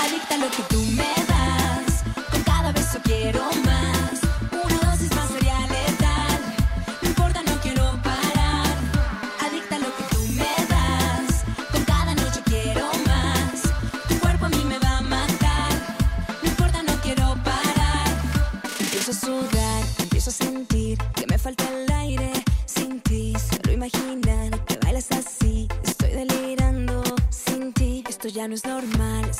Adicta lo que tú me das. Con cada beso quiero más. Una dosis más sería letal. No importa, no quiero parar. Adicta lo que tú me das. Con cada noche quiero más. Tu cuerpo a mí me va a matar. No importa, no quiero parar. Empiezo a sudar, empiezo a sentir que me falta el aire sin ti. Solo imaginar que bailas así. Estoy delirando sin ti. Esto ya no es normal,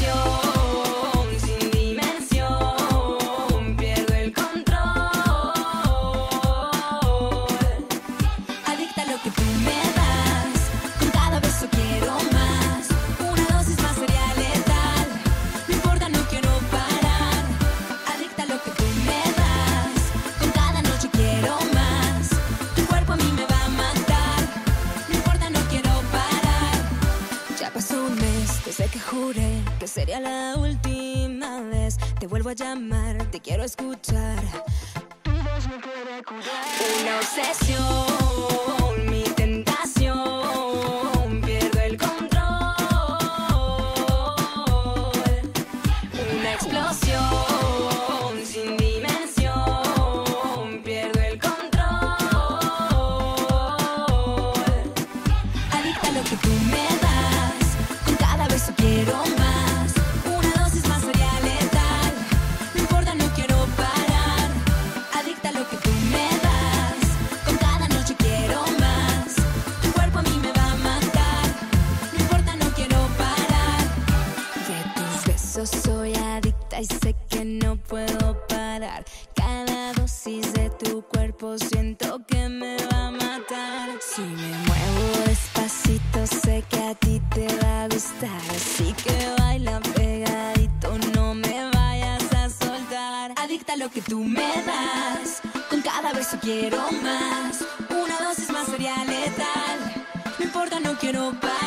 explosión que sería la última vez. Te vuelvo a llamar, te quiero escuchar. Una obsesión, mi tentación. Pierdo el control. Una explosión adicta y sé que no puedo parar. Cada dosis de tu cuerpo siento que me va a matar. Si me muevo despacito, sé que a ti te va a gustar. Así que baila pegadito, no me vayas a soltar. Adicta a lo que tú me das. Con cada beso quiero más. Una dosis más sería letal. No importa, no quiero parar.